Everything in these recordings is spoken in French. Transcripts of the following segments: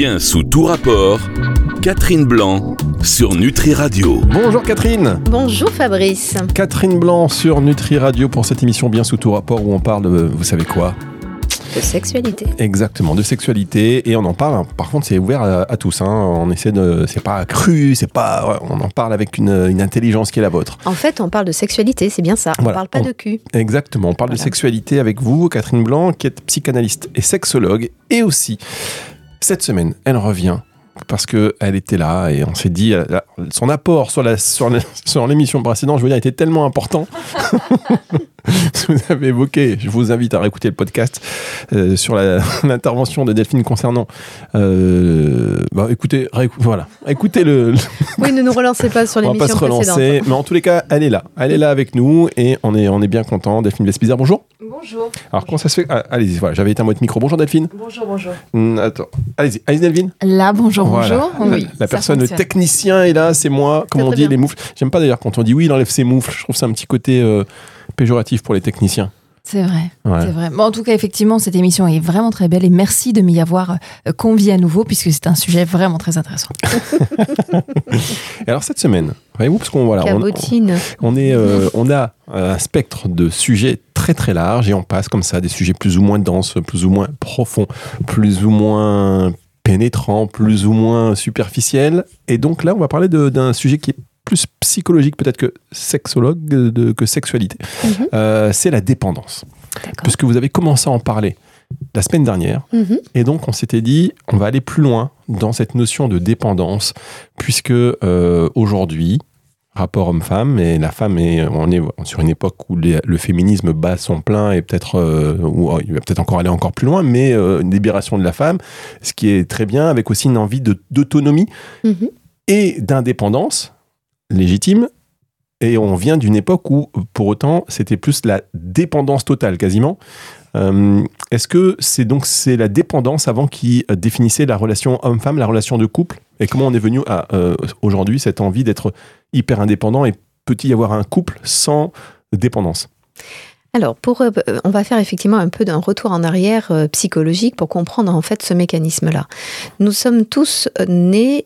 Bien sous tout rapport, Catherine Blanc sur Nutri Radio. Bonjour Catherine. Bonjour Fabrice. Catherine Blanc sur Nutri Radio pour cette émission Bien sous tout rapport où on parle de, vous savez quoi? De sexualité. Exactement, de sexualité et on en parle. hein. Par contre, c'est ouvert à, à tous. hein. On essaie de, c'est pas cru, c'est pas, on en parle avec une, une intelligence qui est la vôtre. En fait, on parle de sexualité, c'est bien ça. On parle pas On- de cul. Exactement. On parle de sexualité avec vous, Catherine Blanc, qui est psychanalyste et sexologue. Et aussi, cette semaine, elle revient parce que elle était là et on s'est dit, son apport sur l'émission précédente, je veux dire, était tellement important. vous avez évoqué, je vous invite à réécouter le podcast euh, sur la- l'intervention de Delphine concernant. euh, bah, écoutez, voilà, écoutez le, Oui, ne nous relancez pas sur on va pas se l'émission précédente. relancer, mais en tous les cas, elle est là. Elle est là avec nous et on est, on est bien content. Delphine Vespizar, bonjour. Bonjour. Alors, comment ça se fait? Ah, Allez-y, voilà, j'avais éteint votre micro. Bonjour Delphine. Bonjour, bonjour. Hum, attends, allez-y, allez-y Delphine. Là, bonjour, Voilà. bonjour. Oui, La personne, le fonctionne. technicien est là, c'est moi. Comme on dit, bien. les moufles? J'aime pas d'ailleurs quand on dit oui, il enlève ses moufles. Je trouve ça un petit côté euh, péjoratif pour les techniciens. C'est vrai, Ouais. c'est vrai. Bon, en tout cas, effectivement, cette émission est vraiment très belle et merci de m'y avoir euh, convié à nouveau puisque c'est un sujet vraiment très intéressant. Et alors cette semaine, voyez-vous, parce qu'on voilà, on, on est, euh, on a un spectre de sujets très très large et on passe comme ça des sujets plus ou moins denses, plus ou moins profonds, plus ou moins pénétrants, plus ou moins superficiels. Et donc là, on va parler de- d'un sujet qui est plus psychologique peut-être que sexologue, de- que sexualité. Mhm. Euh, c'est la dépendance. Puisque vous avez commencé à en parler la semaine dernière. Mhm. Et donc, on s'était dit, on va aller plus loin dans cette notion de dépendance, puisque euh, aujourd'hui, rapport homme-femme, et la femme est, on est sur une époque où les- le féminisme bat son plein et peut-être, euh, oh, il va peut-être encore aller encore plus loin, mais euh, une libération de la femme, ce qui est très bien, avec aussi une envie d'autonomie Mhm. et d'indépendance légitime. Et on vient d'une époque où, pour autant, c'était plus la dépendance totale, quasiment. Euh, Est-ce que c'est donc c'est la dépendance avant qui définissait la relation homme-femme, la relation de couple? Et comment on est venu à euh, aujourd'hui cette envie d'être hyper indépendant et peut-il y avoir un couple sans dépendance? Alors, pour, euh, on va faire effectivement un peu d'un retour en arrière psychologique pour comprendre en fait ce mécanisme-là. Nous sommes tous nés,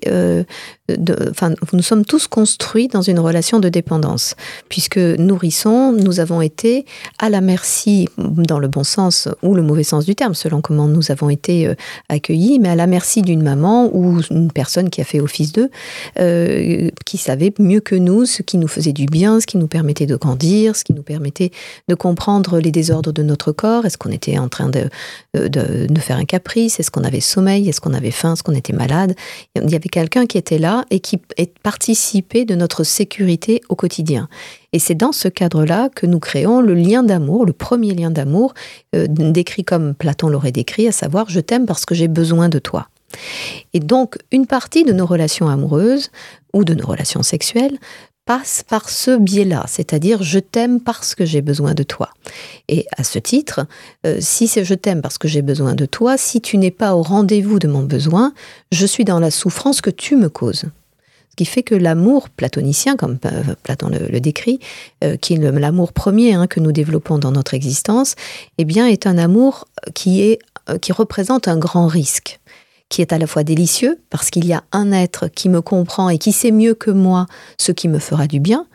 enfin, nous sommes tous construits dans une relation de dépendance, puisque nourrissons, nous avons été à la merci, dans le bon sens ou le mauvais sens du terme, selon comment nous avons été euh, accueillis, mais à la merci d'une maman ou une personne qui a fait office d'eux, euh, qui savait mieux que nous ce qui nous faisait du bien, ce qui nous permettait de grandir, ce qui nous permettait de comprendre les désordres de notre corps. Est-ce qu'on était en train de, euh, de, de faire un caprice? Est-ce qu'on avait sommeil? Est-ce qu'on avait faim? Est-ce qu'on était malade? Il y avait quelqu'un qui était là et qui est- participait de notre sécurité au quotidien. Et c'est dans ce cadre-là que nous créons le lien d'amour, le premier lien d'amour, euh, décrit comme Platon l'aurait décrit, à savoir je t'aime parce que j'ai besoin de toi. Et donc, une partie de nos relations amoureuses ou de nos relations sexuelles passe par ce biais-là, c'est-à-dire je t'aime parce que j'ai besoin de toi. Et à ce titre, euh, si c'est je t'aime parce que j'ai besoin de toi, si tu n'es pas au rendez-vous de mon besoin, je suis dans la souffrance que tu me causes. Ce qui fait que l'amour platonicien, comme euh, Platon le, décrit, euh, qui est l'amour premier hein, que nous développons dans notre existence, eh bien, est un amour qui, est, qui représente un grand risque qui est à la fois délicieux parce qu'il y a un être qui me comprend et qui sait mieux que moi ce qui me fera du bien.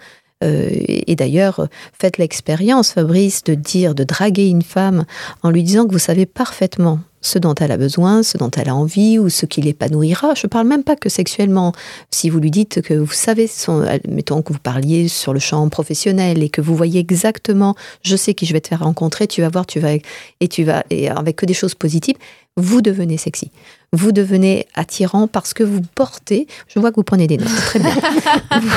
Euh, et d'ailleurs, faites l'expérience, Fabrice, de dire, de draguer une femme en lui disant que vous savez parfaitement ce dont elle a besoin, ce dont elle a envie ou ce qui l'épanouira. Je parle même pas que sexuellement. Si vous lui dites que vous savez, son, mettons que vous parliez sur le champ professionnel et que vous voyez exactement, je sais qui je vais te faire rencontrer, tu vas voir, tu vas et tu vas et avec que des choses positives, vous devenez sexy. Vous devenez attirant parce que vous portez. Je vois que vous prenez des notes. Très bien. vous,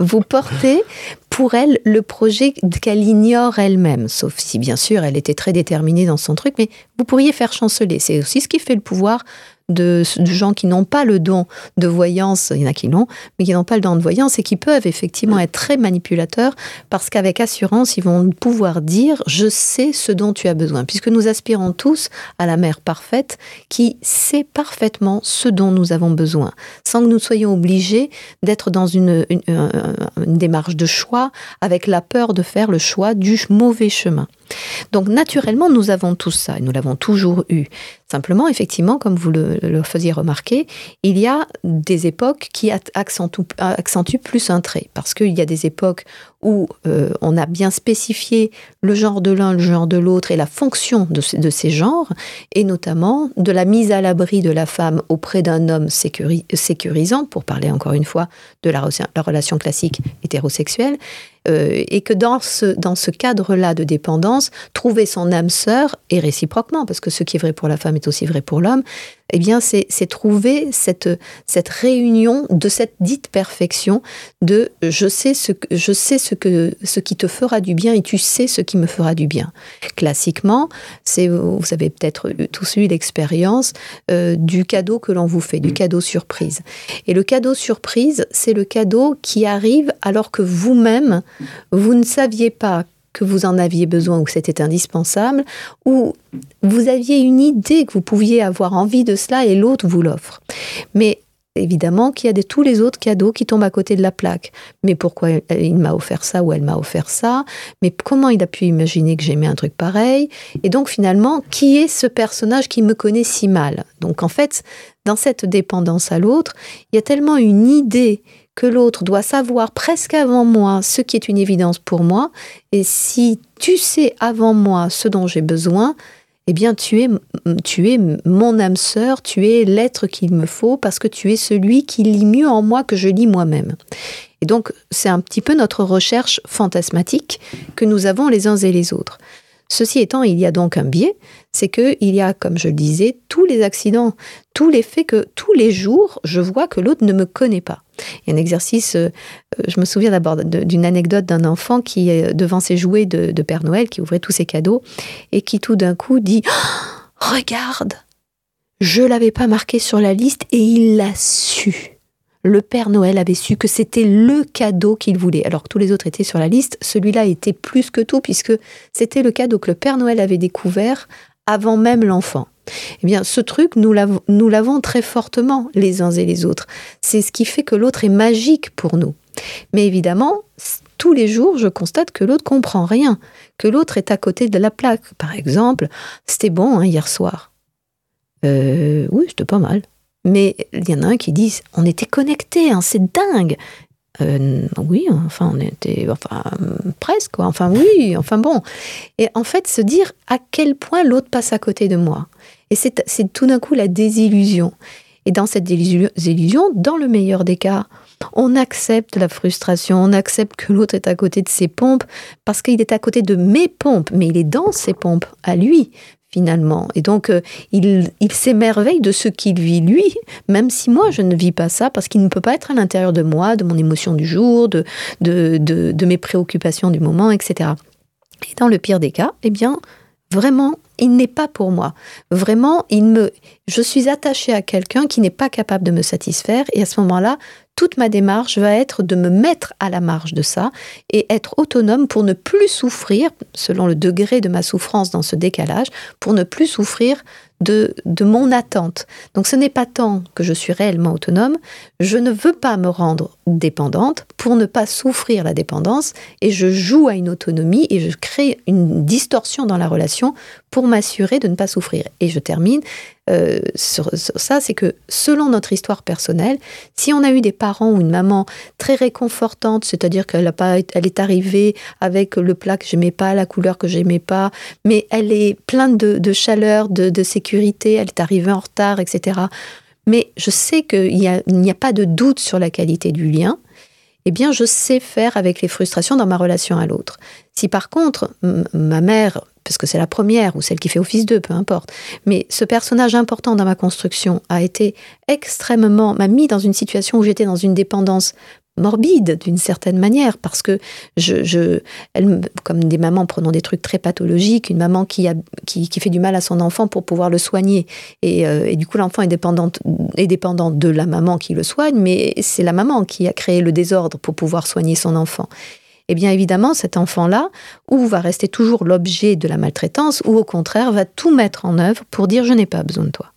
vous portez pour elle le projet qu'elle ignore elle-même, sauf si bien sûr elle était très déterminée dans son truc, mais vous pourriez faire chanceler. C'est aussi ce qui fait le pouvoir de, gens qui n'ont pas le don de voyance, il y en a qui l'ont, mais qui n'ont pas le don de voyance et qui peuvent effectivement être très manipulateurs parce qu'avec assurance, ils vont pouvoir dire je sais ce dont tu as besoin, puisque nous aspirons tous à la mère parfaite qui sait parfaitement ce dont nous avons besoin, sans que nous soyons obligés d'être dans une, une, une démarche de choix avec la peur de faire le choix du mauvais chemin. Donc naturellement, nous avons tout ça et nous l'avons toujours eu. Simplement, effectivement, comme vous le, faisiez remarquer, il y a des époques qui accentuent plus un trait. Parce qu'il y a des époques où euh, on a bien spécifié le genre de l'un, le genre de l'autre et la fonction de, ces genres, et notamment de la mise à l'abri de la femme auprès d'un homme sécurisant, pour parler encore une fois de la, la relation classique hétérosexuelle, euh, et que dans ce, dans ce cadre-là de dépendance, trouver son âme sœur, et réciproquement, parce que ce qui est vrai pour la femme est aussi vrai pour l'homme, eh bien, c'est trouver cette, cette réunion de cette dite perfection de je sais ce que, je sais ce que, ce qui te fera du bien et tu sais ce qui me fera du bien. Classiquement, c'est, vous avez peut-être tous eu l'expérience euh, du cadeau que l'on vous fait, du cadeau surprise. Et le cadeau surprise, c'est le cadeau qui arrive alors que vous-même, vous ne saviez pas que vous en aviez besoin ou que c'était indispensable, ou vous aviez une idée que vous pouviez avoir envie de cela et l'autre vous l'offre. Mais évidemment qu'il y a de, tous les autres cadeaux qui tombent à côté de la plaque. Mais pourquoi il m'a offert ça ou elle m'a offert ça? Mais comment il a pu imaginer que j'aimais un truc pareil? Et donc finalement, qui est ce personnage qui me connaît si mal? Donc en fait, dans cette dépendance à l'autre, il y a tellement une idée l'autre doit savoir presque avant moi ce qui est une évidence pour moi. Et si tu sais avant moi ce dont j'ai besoin, eh bien tu es, tu es mon âme sœur, tu es l'être qu'il me faut parce que tu es celui qui lit mieux en moi que je lis moi-même. Et donc c'est un petit peu notre recherche fantasmatique que nous avons les uns et les autres. Ceci étant, il y a donc un biais, c'est qu'il y a, comme je le disais, tous les accidents, tous les faits que tous les jours, je vois que l'autre ne me connaît pas. Il y a un exercice, euh, je me souviens d'abord d'une anecdote d'un enfant qui, est devant ses jouets de, Père Noël, qui ouvrait tous ses cadeaux, et qui tout d'un coup dit Regarde, je l'avais pas marqué sur la liste et il l'a su le Père Noël avait su que c'était le cadeau qu'il voulait. Alors que tous les autres étaient sur la liste, celui-là était plus que tout puisque c'était le cadeau que le Père Noël avait découvert avant même l'enfant. Eh bien, ce truc, nous l'avons très fortement les uns et les autres. C'est ce qui fait que l'autre est magique pour nous. Mais évidemment, tous les jours, je constate que l'autre comprend rien, que l'autre est à côté de la plaque. Par exemple, c'était bon hein, hier soir. Euh, oui, c'était pas mal. Mais il y en a un qui dit on était connectés, hein, c'est dingue. Euh, oui, enfin, on était, enfin, presque. Enfin, oui, enfin bon. Et en fait, se dire à quel point l'autre passe à côté de moi. Et c'est tout d'un coup la désillusion. Et dans cette désillusion, dans le meilleur des cas, on accepte la frustration, on accepte que l'autre est à côté de ses pompes, parce qu'il est à côté de mes pompes, mais il est dans ses pompes, à lui finalement. Et donc, euh, il, s'émerveille de ce qu'il vit lui, même si moi, je ne vis pas ça, parce qu'il ne peut pas être à l'intérieur de moi, de mon émotion du jour, de, de, de, mes préoccupations du moment, etc. Et dans le pire des cas, eh bien, vraiment, il n'est pas pour moi. Vraiment, il me, je suis attachée à quelqu'un qui n'est pas capable de me satisfaire. Et à ce moment-là, toute ma démarche va être de me mettre à la marge de ça et être autonome pour ne plus souffrir, selon le degré de ma souffrance dans ce décalage, pour ne plus souffrir de, de mon attente. Donc ce n'est pas tant que je suis réellement autonome, je ne veux pas me rendre dépendante pour ne pas souffrir la dépendance et je joue à une autonomie et je crée une distorsion dans la relation pour m'assurer de ne pas souffrir. Et je termine euh, sur, ça, c'est que selon notre histoire personnelle, si on a eu des parents ou une maman très réconfortante, c'est-à-dire qu'elle a pas, elle est arrivée avec le plat que j'aimais pas, la couleur que j'aimais pas, mais elle est pleine de, chaleur, de, sécurité, elle est arrivée en retard, etc. Mais je sais qu'il n'y a, a pas de doute sur la qualité du lien eh bien, je sais faire avec les frustrations dans ma relation à l'autre. Si par contre, ma mère parce que c'est la première ou celle qui fait office d'eux, peu importe. Mais ce personnage important dans ma construction a été extrêmement, m'a mis dans une situation où j'étais dans une dépendance morbide d'une certaine manière parce que je, je elle, comme des mamans prenant des trucs très pathologiques, une maman qui, a, qui, qui fait du mal à son enfant pour pouvoir le soigner et, euh, du coup l'enfant est est dépendant de la maman qui le soigne, mais c'est la maman qui a créé le désordre pour pouvoir soigner son enfant eh bien évidemment, cet enfant-là, ou va rester toujours l'objet de la maltraitance, ou au contraire, va tout mettre en œuvre pour dire je n'ai pas besoin de toi.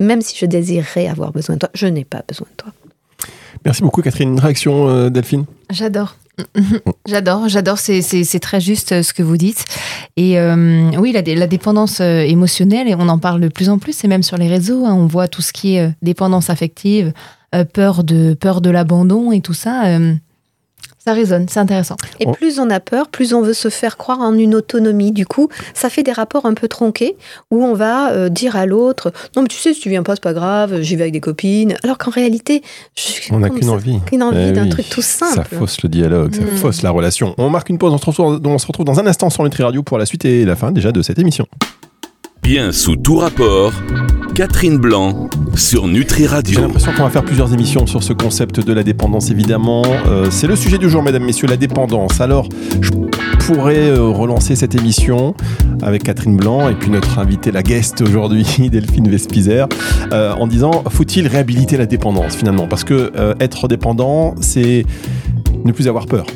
Même si je désirerais avoir besoin de toi, je n'ai pas besoin de toi. Merci beaucoup Catherine. Une réaction euh, Delphine? J'adore. J'adore, j'adore, c'est- très juste euh, ce que vous dites. Et euh, oui, la, dé- la dépendance émotionnelle, et on en parle de plus en plus, et même sur les réseaux, hein, on voit tout ce qui est dépendance affective, euh, peur de, peur de l'abandon et tout ça. euh, ça résonne, c'est intéressant. Et Oh. plus on a peur, plus on veut se faire croire en une autonomie. Du coup, ça fait des rapports un peu tronqués où on va euh, dire à l'autre Non, mais tu sais, si tu viens pas, c'est pas grave, j'y vais avec des copines. Alors qu'en réalité, je- On n'a qu'une ça- envie. qu'une envie Eh d'un oui, truc tout Ça simple. fausse le dialogue, ça Mm. fausse la relation. On marque une pause, on se retrouve, on se retrouve dans un instant sur Nutri Radio pour la suite et la fin déjà de cette émission. Bien sous tout rapport, Catherine Blanc sur Nutri J'ai Radio. l'impression qu'on va faire plusieurs émissions sur ce concept de la dépendance, évidemment. Euh, c'est le sujet du jour, mesdames, messieurs, la dépendance. Alors, je pourrais euh, relancer cette émission avec Catherine Blanc et puis notre invitée, la guest aujourd'hui, Delphine Vespizer, euh, en disant faut-il réhabiliter la dépendance finalement? Parce que être dépendant, c'est ne plus avoir peur.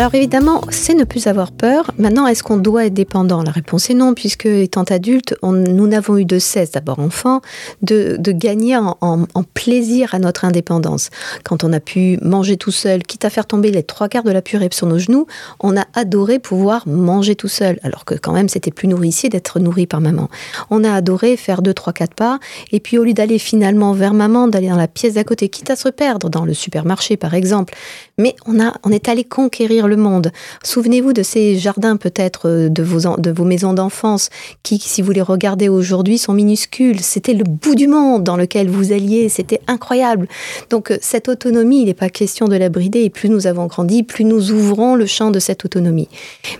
Alors évidemment, c'est ne plus avoir peur. Maintenant, est-ce qu'on doit être dépendant? La réponse est non, puisque étant adulte, on- nous n'avons eu de cesse, d'abord enfant, de, gagner en, en- en plaisir à notre indépendance. Quand on a pu manger tout seul, quitte à faire tomber les trois quarts de la purée sur nos genoux, on a adoré pouvoir manger tout seul, alors que quand même c'était plus nourricier d'être nourri par maman. On a adoré faire deux, trois, quatre pas, et puis au lieu d'aller finalement vers maman, d'aller dans la pièce d'à côté, quitte à se perdre dans le supermarché par exemple, mais on, a, on est allé conquérir le monde. Souvenez-vous de ces jardins peut-être euh, de vos, de vos maisons d'enfance qui, si vous les regardez aujourd'hui, sont minuscules. C'était le bout du monde dans lequel vous alliez. C'était incroyable. Donc euh, cette autonomie, il n'est pas question de la brider. Et plus nous avons grandi, plus nous ouvrons le champ de cette autonomie.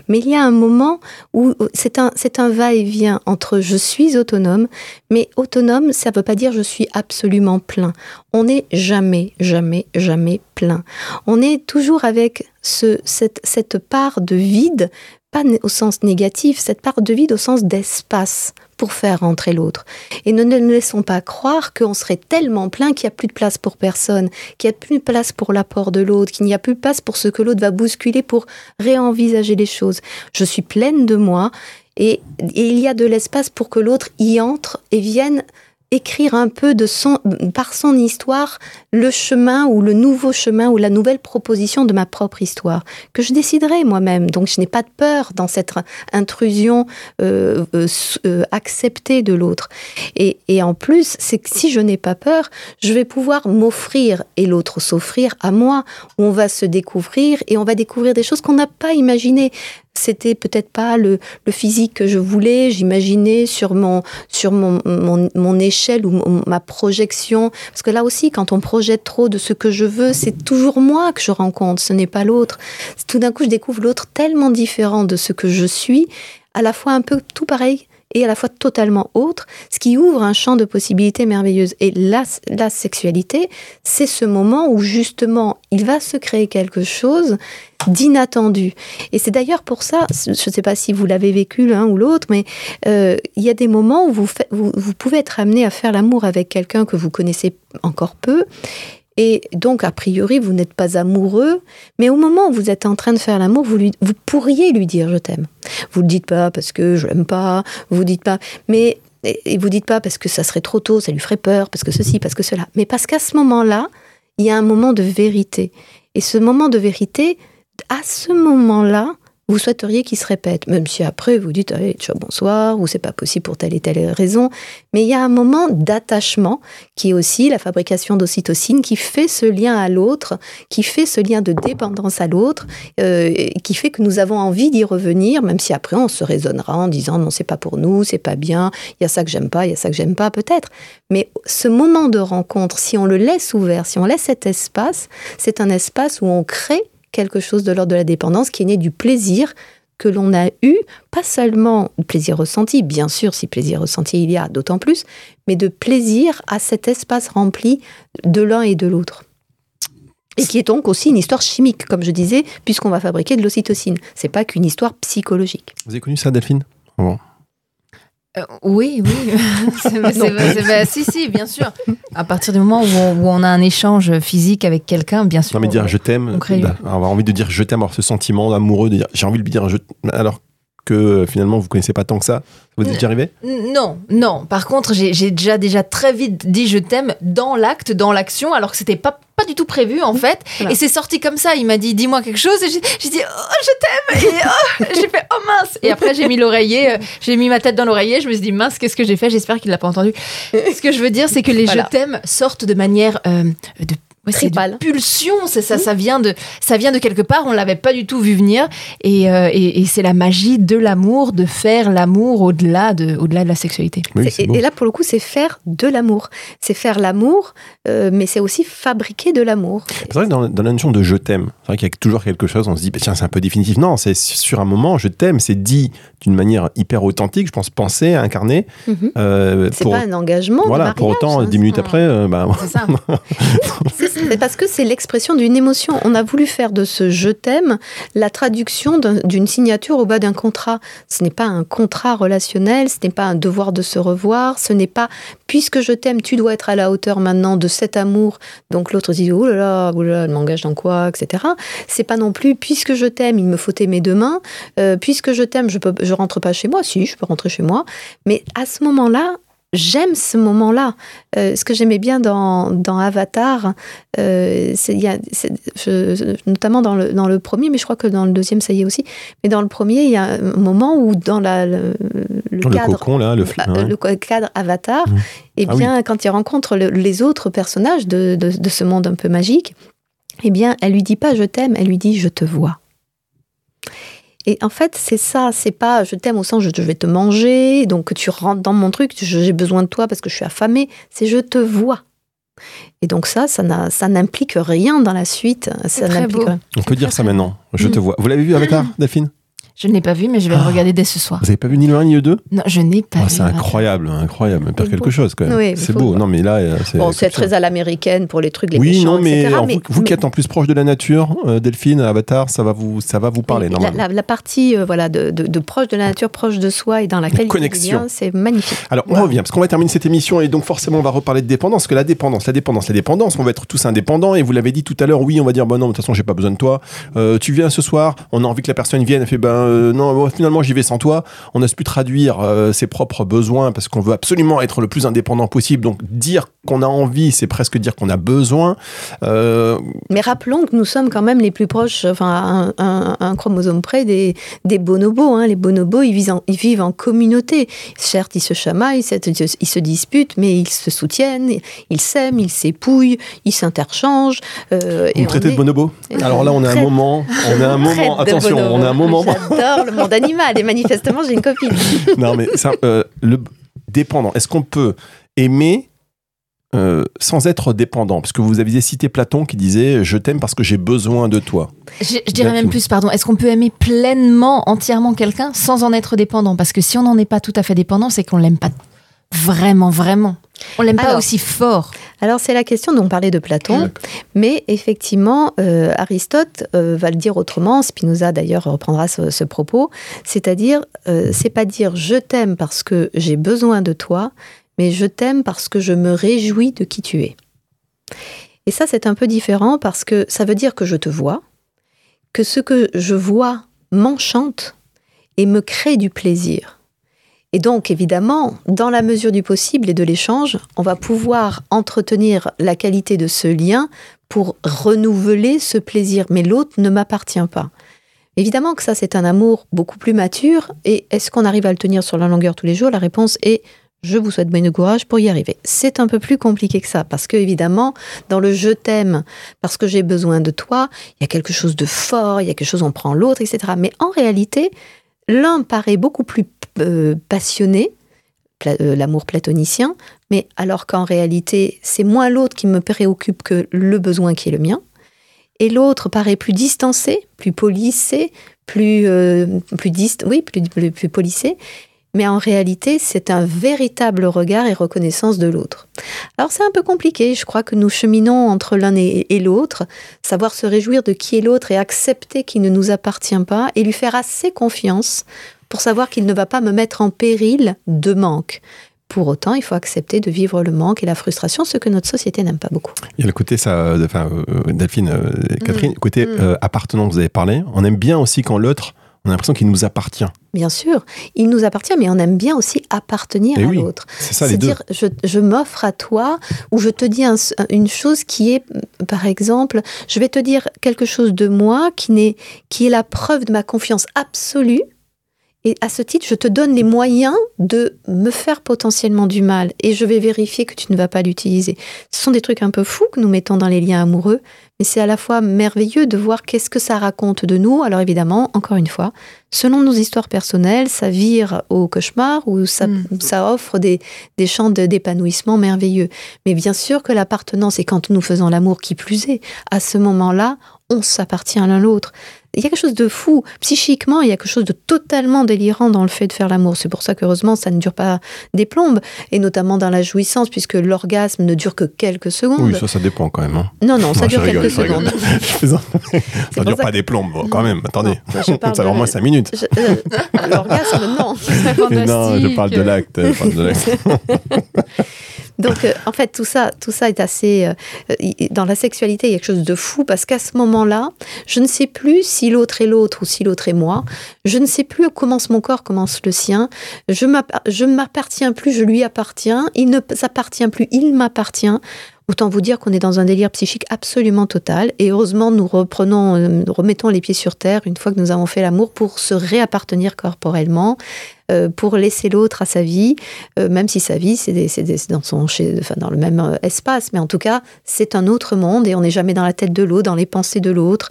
Mais il y a un moment où euh, c'est un, c'est un va-et-vient entre je suis autonome, mais autonome, ça ne veut pas dire je suis absolument plein. On n'est jamais, jamais, jamais plein. On est toujours avec ce, cette, cette part de vide, pas au sens négatif, cette part de vide au sens d'espace pour faire rentrer l'autre. Et ne ne laissons pas croire qu'on serait tellement plein qu'il n'y a plus de place pour personne, qu'il n'y a plus de place pour l'apport de l'autre, qu'il n'y a plus de place pour ce que l'autre va bousculer pour réenvisager les choses. Je suis pleine de moi et il y a de l'espace pour que l'autre y entre et vienne écrire un peu de son, par son histoire le chemin ou le nouveau chemin ou la nouvelle proposition de ma propre histoire que je déciderai moi-même. Donc je n'ai pas de peur dans cette intrusion euh, euh, euh, acceptée de l'autre. Et, et en plus, c'est que si je n'ai pas peur, je vais pouvoir m'offrir et l'autre s'offrir à moi. On va se découvrir et on va découvrir des choses qu'on n'a pas imaginées. C'était peut-être pas le, le physique que je voulais, j'imaginais sur mon sur mon, mon, échelle ou ma projection. Parce que là aussi, quand on projette trop de ce que je veux, c'est toujours moi que je rencontre, ce n'est pas l'autre. Tout d'un coup, je découvre l'autre tellement différent de ce que je suis, à la fois un peu tout pareil et à la fois totalement autre, ce qui ouvre un champ de possibilités merveilleuses. Et la, la sexualité, c'est ce moment où justement il va se créer quelque chose d'inattendu. Et c'est d'ailleurs pour ça, je ne sais pas si vous l'avez vécu l'un ou l'autre, mais euh, il y a des moments où vous, vous pouvez être amené à faire l'amour avec quelqu'un que vous connaissez encore peu. Et donc, a priori, vous n'êtes pas amoureux, mais au moment où vous êtes en train de faire l'amour, vous, pourriez lui dire je t'aime. Vous le dites pas parce que je l'aime pas, vous dites pas, mais et vous dites pas parce que ça serait trop tôt, ça lui ferait peur, parce que ceci, parce que cela, mais parce qu'à ce moment-là, il y a un moment de vérité. Et ce moment de vérité, à ce moment-là, vous souhaiteriez qu'il se répète, même si après vous dites allez, ciao, bonsoir, ou c'est pas possible pour telle et telle raison. Mais il y a un moment d'attachement qui est aussi la fabrication d'ocytocine qui fait ce lien à l'autre, qui fait ce lien de dépendance à l'autre, euh, qui fait que nous avons envie d'y revenir, même si après on se raisonnera en disant non, c'est pas pour nous, c'est pas bien, il y a ça que j'aime pas, il y a ça que j'aime pas, peut-être. Mais ce moment de rencontre, si on le laisse ouvert, si on laisse cet espace, c'est un espace où on crée quelque chose de l'ordre de la dépendance qui est né du plaisir que l'on a eu, pas seulement plaisir ressenti, bien sûr, si plaisir ressenti il y a, d'autant plus, mais de plaisir à cet espace rempli de l'un et de l'autre. Et qui est donc aussi une histoire chimique, comme je disais, puisqu'on va fabriquer de l'ocytocine. C'est pas qu'une histoire psychologique. Vous avez connu ça, Delphine? Euh, oui, oui. c'est, si, si, bien sûr. À partir du moment où on, où on a un échange physique avec quelqu'un, bien sûr. Non, mais dire je t'aime, on crée- bah, avoir envie de dire je t'aime, avoir ce sentiment amoureux, de dire j'ai envie de lui dire je alors que euh, finalement vous connaissez pas tant que ça vous est déjà arrivé? Non, non. Par contre, j'ai déjà, déjà très vite dit je t'aime dans l'acte, dans l'action, alors que c'était pas, pas du tout prévu en fait. Voilà. Et c'est sorti comme ça. Il m'a dit dis-moi quelque chose et j'ai j'ai dit oh je t'aime et oh, j'ai fait oh mince. Et après j'ai mis l'oreiller, euh, j'ai mis ma tête dans l'oreiller. Je me suis dit mince qu'est-ce que j'ai fait? J'espère qu'il l'a pas entendu. Ce que je veux dire c'est que les Voilà. je t'aime sortent de manière euh, de ouais, c'est Tribale. pulsion, c'est ça, ça vient de, ça vient de quelque part. On l'avait pas du tout vu venir, et, euh, et, et c'est la magie de l'amour, de faire l'amour au-delà de, au-delà de la sexualité. Oui, et, là, pour le coup, c'est faire de l'amour. C'est faire l'amour, euh, mais c'est aussi fabriquer de l'amour. C'est vrai que dans, dans la notion de je t'aime, c'est vrai qu'il y a toujours quelque chose, on se dit, bah, tiens, c'est un peu définitif. Non, c'est sur un moment, je t'aime, c'est dit d'une manière hyper authentique, je pense, pensé, incarné. Mhm. euh, C'est pas un engagement. de voilà, pour autant, hein, dix minutes après, euh, bah, C'est ça. C'est parce que c'est l'expression d'une émotion. On a voulu faire de ce je t'aime la traduction d'un- d'une signature au bas d'un contrat. Ce n'est pas un contrat relationnel, ce n'est pas un devoir de se revoir, ce n'est pas puisque je t'aime, tu dois être à la hauteur maintenant de cet amour. Donc l'autre dit oh là là, oh là elle m'engage dans quoi, etc. C'est pas non plus puisque je t'aime, il me faut aimer demain. Euh, puisque je t'aime, je peux, je rentre pas chez moi. Si, je peux rentrer chez moi. Mais à ce moment-là, j'aime ce moment-là. Euh, ce que j'aimais bien dans, dans Avatar, euh, y a, je- notamment dans le, dans le premier, mais je crois que dans le deuxième, ça y est aussi. Mais dans le premier, il y a un moment où dans la, le, le le cadre. cocon, là, le euh, ouais. le cadre Avatar, Mmh. et Ah bien, quand il rencontre le- les autres personnages de, de- de ce monde un peu magique, eh bien, elle lui dit pas je t'aime, elle lui dit je te vois. Et en fait, c'est ça, c'est pas je t'aime au sens je vais te manger, donc tu rentres dans mon truc, j'ai besoin de toi parce que je suis affamée, c'est je te vois. Et donc ça, ça n'a- ça n'implique rien dans la suite. Ça très beau. On peut dire très, ça maintenant. Je Mm. te vois. Vous l'avez vu, Avatar, Delphine? Je ne l'ai pas vu, mais je vais le Ah. regarder dès ce soir. Vous avez pas vu ni le 1 ni le 2 Non, je n'ai pas Ah, vu. C'est incroyable, incroyable. On perd C'est quelque beau. chose quand même. Oui, c'est beau. voir. Non, mais là, euh, c'est. Bon, c'est très à l'américaine pour les trucs, les Oui, méchants, non, mais etc. alors, vous, vous mais- qui êtes en plus proche de la nature, euh, Delphine, Avatar, ça va vous, ça va vous parler la, normalement. la- la partie euh, voilà, de, de- de proche de la nature, proche de soi et dans la qualité connexion. c'est magnifique. Alors, on revient, parce qu'on va terminer cette émission et donc forcément, on va reparler de dépendance, parce que la dépendance, la dépendance, la dépendance, on va être tous indépendants et vous l'avez dit tout à l'heure, oui, on va dire, bon non, de toute façon, j'ai pas besoin de toi. Tu viens ce soir, on a envie que la personne vienne, elle fait, ben euh, non, bon, finalement, j'y vais sans toi. On a pu traduire euh, ses propres besoins parce qu'on veut absolument être le plus indépendant possible. Donc, dire qu'on a envie, c'est presque dire qu'on a besoin. Euh, Mais rappelons que nous sommes quand même les plus proches, enfin, un, un- un chromosome près des, des bonobos. hein. Les bonobos, ils vivent, en, ils vivent en communauté. Certes, ils se chamaillent, ils se- disputent, mais ils se soutiennent, ils s'aiment, ils s'épouillent, ils s'interchangent. euh, vous et me traitez on de bonobo? Alors là, on a un moment, on a un moment, attention, on a un moment. J'adore le monde animal et manifestement, j'ai une copine. non, mais ça, euh, le dépendant. Est-ce qu'on peut aimer euh, sans être dépendant? Parce que vous aviez cité Platon qui disait Je t'aime parce que j'ai besoin de toi. Je, je dirais même plus, pardon. Est-ce qu'on peut aimer pleinement, entièrement quelqu'un sans en être dépendant? Parce que si on n'en est pas tout à fait dépendant, c'est qu'on l'aime pas vraiment, vraiment. On l'aime pas aussi fort. Alors, c'est la question dont on parlait de Platon. Mais effectivement, euh, Aristote euh, va le dire autrement. Spinoza d'ailleurs reprendra ce, ce propos. C'est-à-dire, euh, c'est pas dire je t'aime parce que j'ai besoin de toi, mais je t'aime parce que je me réjouis de qui tu es. Et ça, c'est un peu différent parce que ça veut dire que je te vois, que ce que je vois m'enchante et me crée du plaisir. Et donc, évidemment, dans la mesure du possible et de l'échange, on va pouvoir entretenir la qualité de ce lien pour renouveler ce plaisir. Mais l'autre ne m'appartient pas. Évidemment que ça, c'est un amour beaucoup plus mature. Et est-ce qu'on arrive à le tenir sur la longueur tous les jours? La réponse est je vous souhaite bon courage pour y arriver. C'est un peu plus compliqué que ça, parce que évidemment, dans le je t'aime, parce que j'ai besoin de toi, il y a quelque chose de fort, il y a quelque chose, on prend l'autre, etc. Mais en réalité, l'un paraît beaucoup plus euh, passionné, euh, l'amour platonicien, mais alors qu'en réalité, c'est moins l'autre qui me préoccupe que le besoin qui est le mien. Et l'autre paraît plus distancé, plus polissé, plus, euh, plus, dist oui, plus, plus. Mais en réalité, c'est un véritable regard et reconnaissance de l'autre. Alors c'est un peu compliqué, je crois que nous cheminons entre l'un et, et l'autre, savoir se réjouir de qui est l'autre et accepter qu'il ne nous appartient pas et lui faire assez confiance pour savoir qu'il ne va pas me mettre en péril de manque. Pour autant, il faut accepter de vivre le manque et la frustration, ce que notre société n'aime pas beaucoup. Il y a le côté, ça, euh, enfin, euh, Delphine, euh, Catherine, côté Mm. euh, appartenance, vous avez parlé. On aime bien aussi quand l'autre, On a l'impression qu'il nous appartient. Bien sûr, il nous appartient, mais on aime bien aussi appartenir Eh à oui, l'autre. C'est ça les deux. C'est-à-dire, je, je m'offre à toi, ou je te dis un- une chose qui est, par exemple, je vais te dire quelque chose de moi qui, n'est, qui est la preuve de ma confiance absolue. Et à ce titre, je te donne les moyens de me faire potentiellement du mal. Et je vais vérifier que tu ne vas pas l'utiliser. Ce sont des trucs un peu fous que nous mettons dans les liens amoureux. Mais c'est à la fois merveilleux de voir qu'est-ce que ça raconte de nous. Alors évidemment, encore une fois, selon nos histoires personnelles, ça vire au cauchemar ou ça, Mm. ça offre des, des champs de- d'épanouissement merveilleux. Mais bien sûr que l'appartenance, et quand nous faisons l'amour qui plus est, à ce moment-là, on s'appartient l'un l'autre. Il y a quelque chose de fou. Psychiquement, il y a quelque chose de totalement délirant dans le fait de faire l'amour. C'est pour ça qu'heureusement, ça ne dure pas des plombes, et notamment dans la jouissance, puisque l'orgasme ne dure que quelques secondes. Oui, ça, ça dépend quand même. hein. Non, non, ça Non, dure rigole, quelques secondes. Ça pour dure pas que- des plombes, bon, quand même. Attendez. Non, ça dure de- au moins 5 minutes. Je- euh, L'orgasme, non. Non, je parle de l'acte. Donc, euh, en fait, tout ça, tout ça est assez. euh, euh, dans la sexualité, il y a quelque chose de fou parce qu'à ce moment-là, je ne sais plus si l'autre est l'autre ou si l'autre est moi. Je ne sais plus comment mon corps commence le sien. Je ne m'appartiens plus, je lui appartiens. Il ne s'appartient plus, il m'appartient. Autant vous dire qu'on est dans un délire psychique absolument total. Et heureusement, nous reprenons, euh, nous remettons les pieds sur terre une fois que nous avons fait l'amour pour se réappartenir corporellement, pour laisser l'autre à sa vie, euh, même si sa vie, c'est dans, son, chez, enfin, dans le même euh, espace. Mais en tout cas, c'est un autre monde et on n'est jamais dans la tête de l'autre, dans les pensées de l'autre.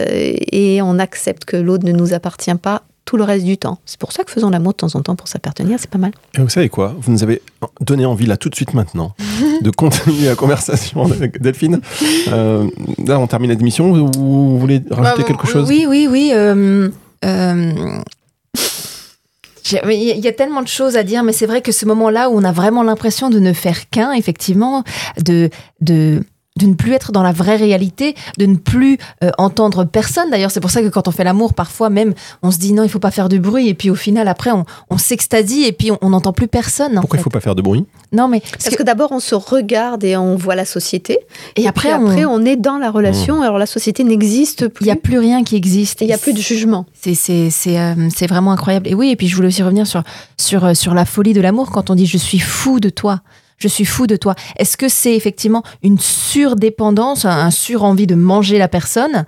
Euh, et on accepte que l'autre ne nous appartient pas tout le reste du temps. C'est pour ça que faisons l'amour de temps en temps pour s'appartenir, c'est pas mal. Et vous savez quoi? Vous nous avez donné envie là tout de suite maintenant de continuer la conversation avec Delphine. Euh, là, on termine l'émission. Vous, vous voulez rajouter Bah, quelque chose? Oui, oui, oui. euh, euh, Il y a- tellement de choses à dire, mais c'est vrai que ce moment-là où on a vraiment l'impression de ne faire qu'un, effectivement, de, de, de ne plus être dans la vraie réalité, de ne plus euh, entendre personne. D'ailleurs, c'est pour ça que quand on fait l'amour, parfois même, on se dit non, il faut pas faire de bruit, et puis au final, après, on, on s'extasie, et puis on on n'entend plus personne. Pourquoi il fait. faut pas faire de bruit? Non, mais Parce que d'abord, on se regarde et on voit la société. et après, après, on- on est dans la relation. Alors la société n'existe il plus. n'y a plus rien qui existe. Il n'y a plus de jugement. C'est c'est c'est euh, c'est vraiment incroyable. Et oui, et puis je voulais aussi revenir sur sur euh, sur la folie de l'amour quand on dit je suis fou de toi. Je suis fou de toi. Est-ce que c'est effectivement une surdépendance, un, sur-envie de manger la personne,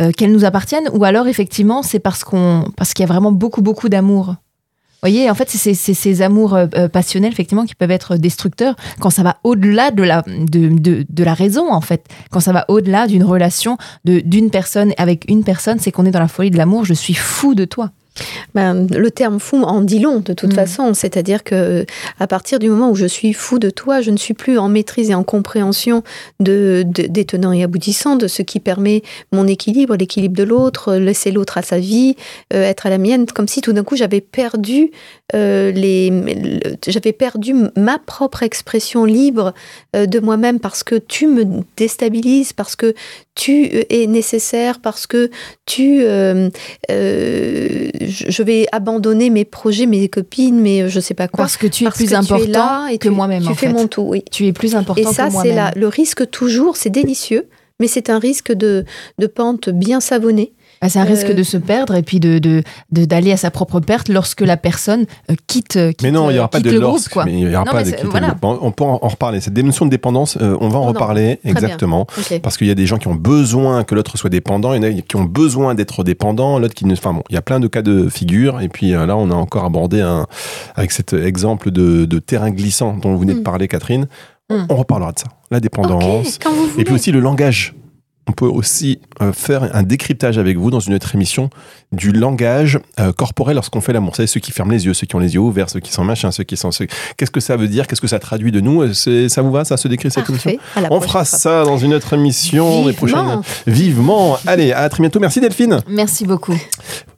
euh, qu'elle nous appartienne, ou alors effectivement c'est parce qu'on parce qu'il y a vraiment beaucoup beaucoup d'amour? Vous voyez, en fait, c'est ces amours euh, euh, passionnels effectivement qui peuvent être destructeurs quand ça va au-delà de la de, de, de la raison en fait. Quand ça va au-delà d'une relation d'une personne avec une personne, c'est qu'on est dans la folie de l'amour. Je suis fou de toi. Ben, le terme fou en dit long de toute Mm. façon, c'est-à-dire que à partir du moment où je suis fou de toi, je ne suis plus en maîtrise et en compréhension de, de- des tenants et aboutissants, de ce qui permet mon équilibre, l'équilibre de l'autre, laisser l'autre à sa vie, euh, être à la mienne, comme si tout d'un coup j'avais perdu euh, les, le- j'avais perdu ma propre expression libre euh, de moi-même parce que tu me déstabilises, parce que tu euh, es nécessaire, parce que tu euh, euh, je vais abandonner mes projets, mes copines, mes je sais pas quoi. Parce que tu es Parce plus que tu es important là et que tu- moi-même. Tu en fais fait. mon tout, oui. Tu es plus important Et ça, que c'est moi-même. là le risque toujours, c'est délicieux, mais c'est un risque de, de pente bien savonnée. Bah, c'est un risque Euh, de se perdre et puis de de- de- d'aller à sa propre perte lorsque la personne euh, quitte, quitte. Mais non, il n'y aura pas de le lorsque. groupe, mais il y aura Non, pas de voilà. le groupe. On peut en en reparler. Cette notion de dépendance, euh, on va en On reparler exactement. Parce qu'il y a des gens qui ont besoin que l'autre soit dépendant, il y en a qui ont besoin d'être dépendant, l'autre qui ne. Enfin bon, il y a plein de cas de figure. Et puis euh, là, on a encore abordé un, avec cet exemple de, de terrain glissant dont vous venez de Mm. parler, Catherine. On- Mm. On reparlera de ça. La dépendance. Et puis aussi le langage. On peut aussi euh, faire un décryptage avec vous dans une autre émission du langage euh, corporel lorsqu'on fait l'amour. Vous savez, ceux qui ferment les yeux, ceux qui ont les yeux ouverts, ceux qui sont machin, ceux qui sont... ceux- Qu'est-ce que ça veut dire? Qu'est-ce que ça traduit de nous? Euh, Ça vous va Ça se décrit cette émission? On fera fois. ça dans une autre émission les prochaines. Vivement. Vivement. Allez, à très bientôt. Merci Delphine. Merci beaucoup.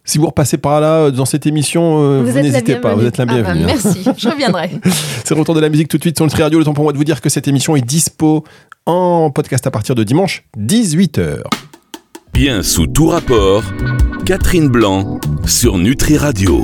Si vous repassez par là euh, dans cette émission, euh, Vous n'hésitez pas. bienvenue. Vous êtes la Ah bah, bienvenue. hein. merci, je reviendrai. C'est le retour de la musique tout de suite sur Nutri Radio. Le temps pour moi de vous dire que cette émission est dispo en podcast à partir de dimanche 18h. Bien sous tout rapport, Catherine Blanc sur Nutri Radio.